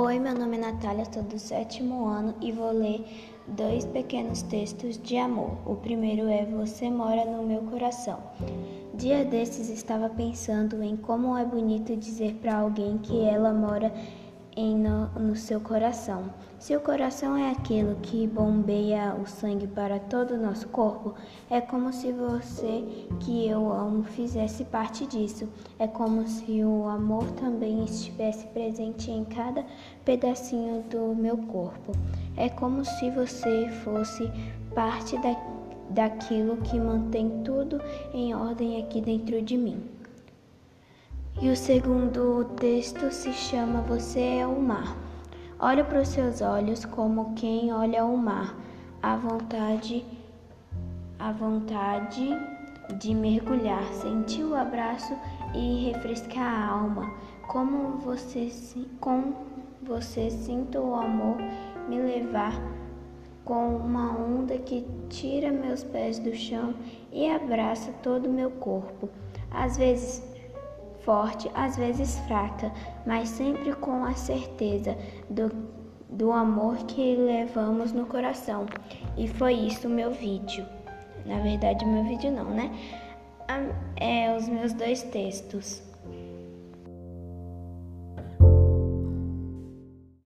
Oi, meu nome é Natália, sou do sétimo ano e vou ler dois pequenos textos de amor. O primeiro é Você Mora no Meu Coração. Dia desses estava pensando em como é bonito dizer para alguém que ela mora em no, no seu coração. Se o coração é aquilo que bombeia o sangue para todo o nosso corpo, é como se você que eu amo fizesse parte disso. É como se o amor também estivesse presente em cada pedacinho do meu corpo. É como se você fosse parte da, daquilo que mantém tudo em ordem aqui dentro de mim. E o segundo texto se chama Você é o Mar. Olho para os seus olhos como quem olha o mar, a vontade, a vontade de mergulhar, sentir o abraço e refrescar a alma. Como você, com você sinto o amor me levar com uma onda que tira meus pés do chão e abraça todo o meu corpo. Às vezes forte, às vezes fraca, mas sempre com a certeza do, do amor que levamos no coração. E foi isso meu vídeo. Na verdade, meu vídeo não, né? É os meus dois textos.